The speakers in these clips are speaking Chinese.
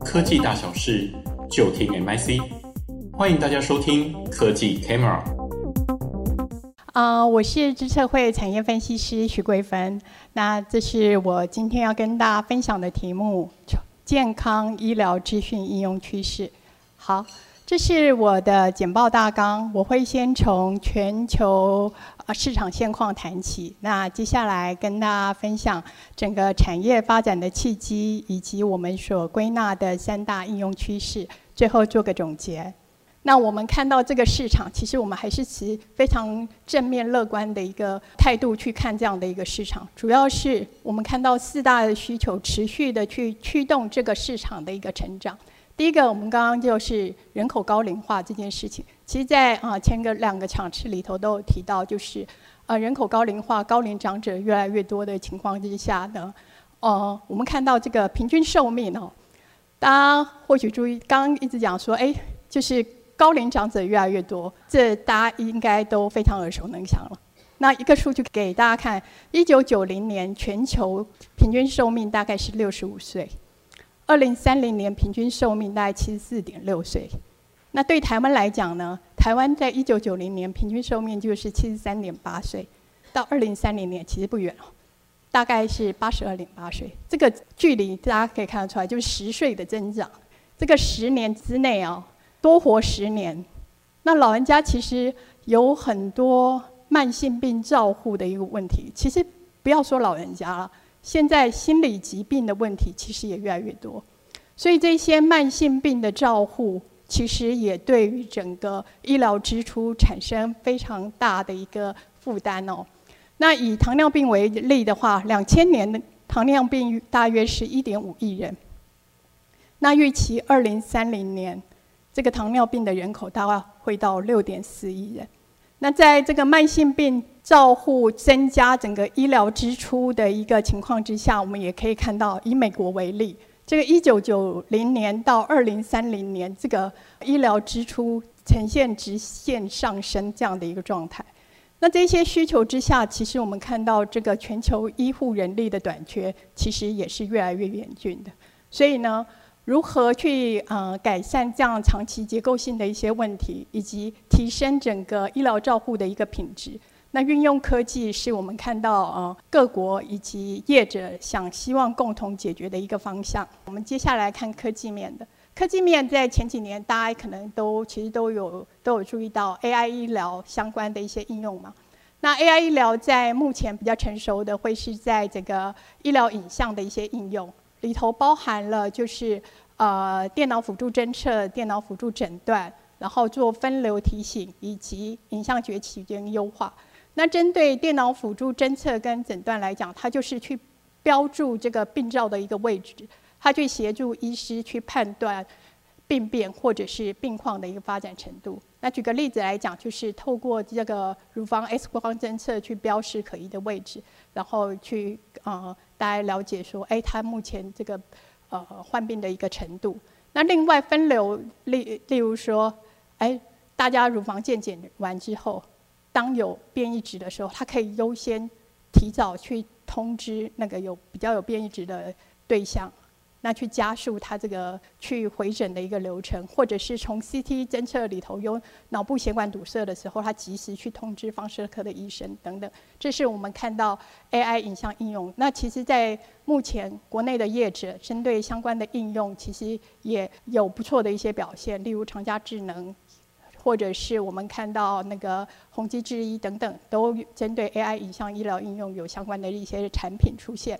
科技大小事，就听 MIC。欢迎大家收听科技 Camera。啊我是知策会产业分析师徐桂芬。那这是我今天要跟大家分享的题目：健康医疗资讯应用趋势。好。这是我的简报大纲，我会先从全球啊市场现况谈起，那接下来跟大家分享整个产业发展的契机，以及我们所归纳的三大应用趋势，最后做个总结。那我们看到这个市场，其实我们还是持非常正面乐观的一个态度去看这样的一个市场，主要是我们看到四大的需求持续的去驱动这个市场的一个成长。第一个，我们刚刚就是人口高龄化这件事情。其实，在啊前个两个场次里头都有提到，就是呃人口高龄化、高龄长者越来越多的情况之下呢，呃我们看到这个平均寿命哦，大家或许注意，刚刚一直讲说，哎，就是高龄长者越来越多，这大家应该都非常耳熟能详了。那一个数据给大家看，一九九零年全球平均寿命大概是六十五岁。二零三零年平均寿命大概七十四点六岁，那对台湾来讲呢？台湾在一九九零年平均寿命就是七十三点八岁，到二零三零年其实不远哦，大概是八十二点八岁。这个距离大家可以看得出来，就是十岁的增长。这个十年之内啊，多活十年。那老人家其实有很多慢性病照护的一个问题，其实不要说老人家了。现在心理疾病的问题其实也越来越多，所以这些慢性病的照护，其实也对于整个医疗支出产生非常大的一个负担哦。那以糖尿病为例的话，两千年的糖尿病大约是一点五亿人，那预期二零三零年，这个糖尿病的人口大概会到六点四亿人。那在这个慢性病照护增加整个医疗支出的一个情况之下，我们也可以看到，以美国为例，这个一九九零年到二零三零年，这个医疗支出呈现直线上升这样的一个状态。那这些需求之下，其实我们看到这个全球医护人力的短缺，其实也是越来越严峻的。所以呢，如何去呃改善这样长期结构性的一些问题，以及提升整个医疗照护的一个品质？那运用科技是我们看到呃各国以及业者想希望共同解决的一个方向。我们接下来看科技面的，科技面在前几年大家可能都其实都有都有注意到 AI 医疗相关的一些应用嘛。那 AI 医疗在目前比较成熟的会是在这个医疗影像的一些应用。里头包含了就是呃电脑辅助侦测、电脑辅助诊断，然后做分流提醒以及影像崛起跟优化。那针对电脑辅助侦测跟诊断来讲，它就是去标注这个病灶的一个位置，它去协助医师去判断病变或者是病况的一个发展程度。那举个例子来讲，就是透过这个乳房 X 光侦测去标示可疑的位置，然后去呃。大家了解说，哎，他目前这个呃患病的一个程度。那另外分流例例如说，哎，大家乳房健检完之后，当有变异值的时候，他可以优先提早去通知那个有比较有变异值的对象。那去加速它这个去回诊的一个流程，或者是从 CT 侦测里头有脑部血管堵塞的时候，它及时去通知放射科的医生等等。这是我们看到 AI 影像应用。那其实，在目前国内的业者针对相关的应用，其实也有不错的一些表现，例如长佳智能，或者是我们看到那个宏基制医等等，都针对 AI 影像医疗应用有相关的一些产品出现。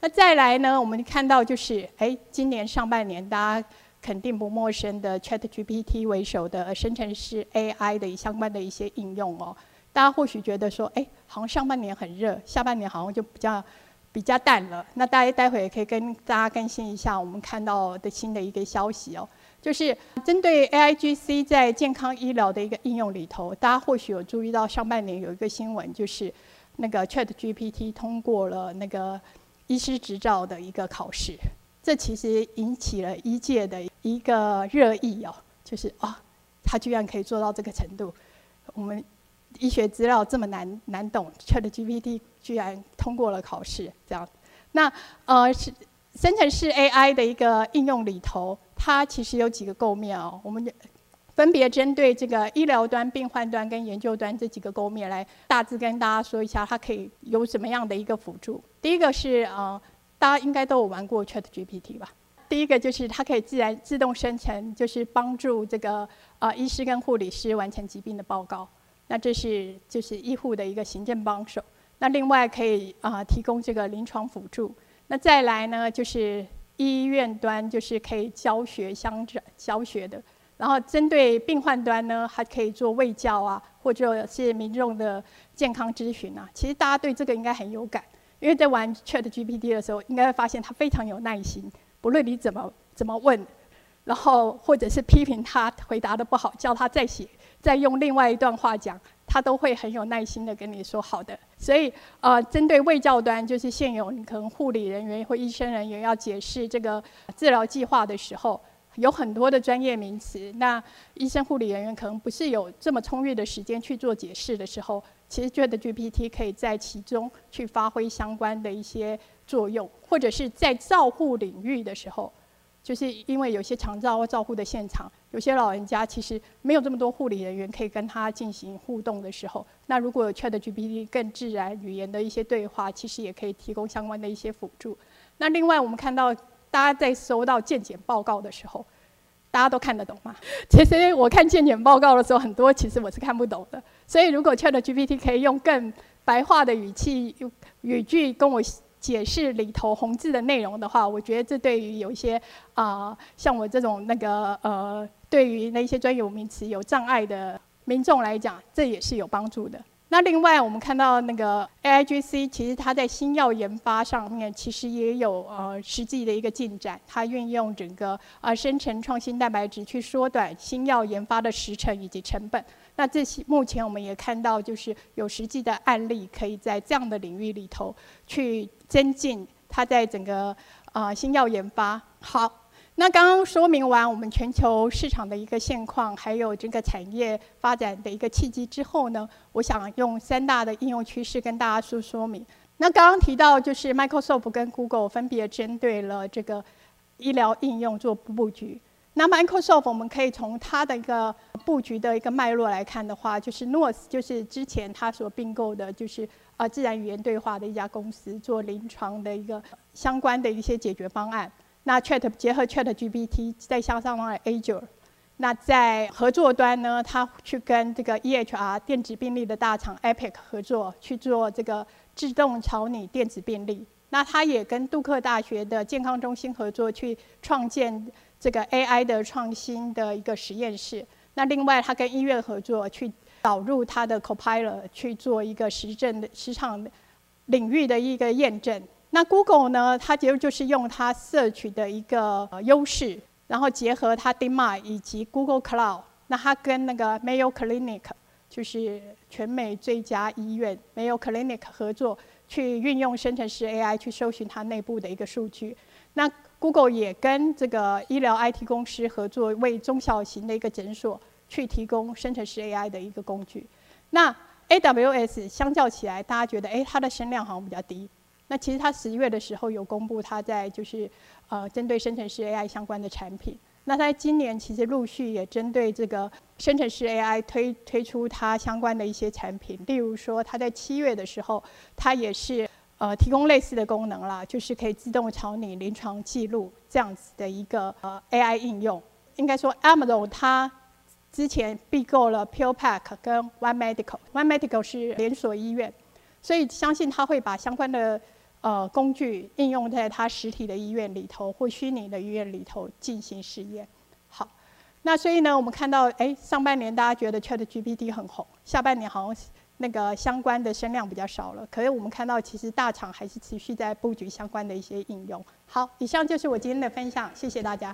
那再来呢？我们看到就是，哎，今年上半年大家肯定不陌生的 ChatGPT 为首的生成式 AI 的相关的一些应用哦。大家或许觉得说，哎，好像上半年很热，下半年好像就比较比较淡了。那大家待会也可以跟大家更新一下我们看到的新的一个消息哦，就是针对 AIGC 在健康医疗的一个应用里头，大家或许有注意到上半年有一个新闻，就是那个 ChatGPT 通过了那个。医师执照的一个考试，这其实引起了医界的一个热议哦，就是啊，他居然可以做到这个程度。我们医学资料这么难难懂，ChatGPT 居然通过了考试，这样。那呃，实生成式 AI 的一个应用里头，它其实有几个构面哦。我们分别针对这个医疗端、病患端跟研究端这几个构面来大致跟大家说一下，它可以有什么样的一个辅助。第一个是呃，大家应该都有玩过 ChatGPT 吧？第一个就是它可以自然自动生成，就是帮助这个呃医师跟护理师完成疾病的报告。那这是就是医护的一个行政帮手。那另外可以啊、提供这个临床辅助。那再来呢，就是医院端就是可以教学相转教学的，然后针对病患端呢，还可以做卫教啊，或者是民众的健康咨询啊。其实大家对这个应该很有感，因为在玩 ChatGPT 的时候，应该会发现他非常有耐心，不论你怎么怎么问，然后或者是批评他回答的不好，叫他再写，再用另外一段话讲。他都会很有耐心的跟你说好的，所以呃，针对卫教端，就是现有你可能护理人员或医生人员要解释这个治疗计划的时候，有很多的专业名词，那医生护理人员可能不是有这么充裕的时间去做解释的时候，其实 ChatGPT 可以在其中去发挥相关的一些作用，或者是在照护领域的时候。就是因为有些长照或照护的现场，有些老人家其实没有这么多护理人员可以跟他进行互动的时候，那如果有 ChatGPT 更自然语言的一些对话，其实也可以提供相关的一些辅助。那另外我们看到大家在收到健检报告的时候，大家都看得懂吗？其实我看健检报告的时候，很多其实我是看不懂的。所以如果 ChatGPT 可以用更白话的语气、语句跟我。解释里头红字的内容的话，我觉得这对于有一些啊、像我这种那个呃，对于那些专有名词有障碍的民众来讲，这也是有帮助的。那另外，我们看到那个 AIGC，其实它在新药研发上面其实也有呃实际的一个进展，它运用整个啊、呃、生成创新蛋白质去缩短新药研发的时程以及成本。那这些目前我们也看到，就是有实际的案例，可以在这样的领域里头去增进它在整个呃新药研发。好，那刚刚说明完我们全球市场的一个现况，还有这个产业发展的一个契机之后呢，我想用三大的应用趋势跟大家说说明。那刚刚提到就是 Microsoft 跟 Google 分别针对了这个医疗应用做布局。那 Microsoft 我们可以从它的一个布局的一个脉络来看的话，就是 North 就是之前它所并购的，就是啊自然语言对话的一家公司，做临床的一个相关的一些解决方案。那 Chat 结合 ChatGPT 再加上了 Azure，那在合作端呢，它去跟这个 EHR 电子病历的大厂 Epic 合作去做这个自动草拟电子病历。那它也跟杜克大学的健康中心合作去创建。这个 AI 的创新的一个实验室，那另外他跟医院合作去导入他的 Copilot 去做一个实证的市场领域的一个验证。那 Google 呢，它其实就是用它 Search 的一个优势，然后结合它 Dimi 以及 Google Cloud，那它跟那个 Mayo Clinic 就是全美最佳医院 Mayo Clinic 合作，去运用生成式 AI 去搜寻它内部的一个数据。那 Google 也跟这个医疗 IT 公司合作，为中小型的一个诊所去提供生成式 AI 的一个工具。那 AWS 相较起来，大家觉得哎，它的声量好像比较低。那其实它十月的时候有公布，它在就是呃针对生成式 AI 相关的产品。那它今年其实陆续也针对这个生成式 AI 推推出它相关的一些产品，例如说它在七月的时候，它也是。呃，提供类似的功能啦，就是可以自动朝你临床记录这样子的一个呃 AI 应用。应该说，Amazon 它之前并购了 PillPack 跟 One Medical，One Medical 是连锁医院，所以相信它会把相关的呃工具应用在它实体的医院里头或虚拟的医院里头进行试验。好，那所以呢，我们看到，哎，上半年大家觉得 ChatGPT 很红，下半年好像。那个相关的声量比较少了，可是我们看到其实大厂还是持续在布局相关的一些应用。好，以上就是我今天的分享，谢谢大家。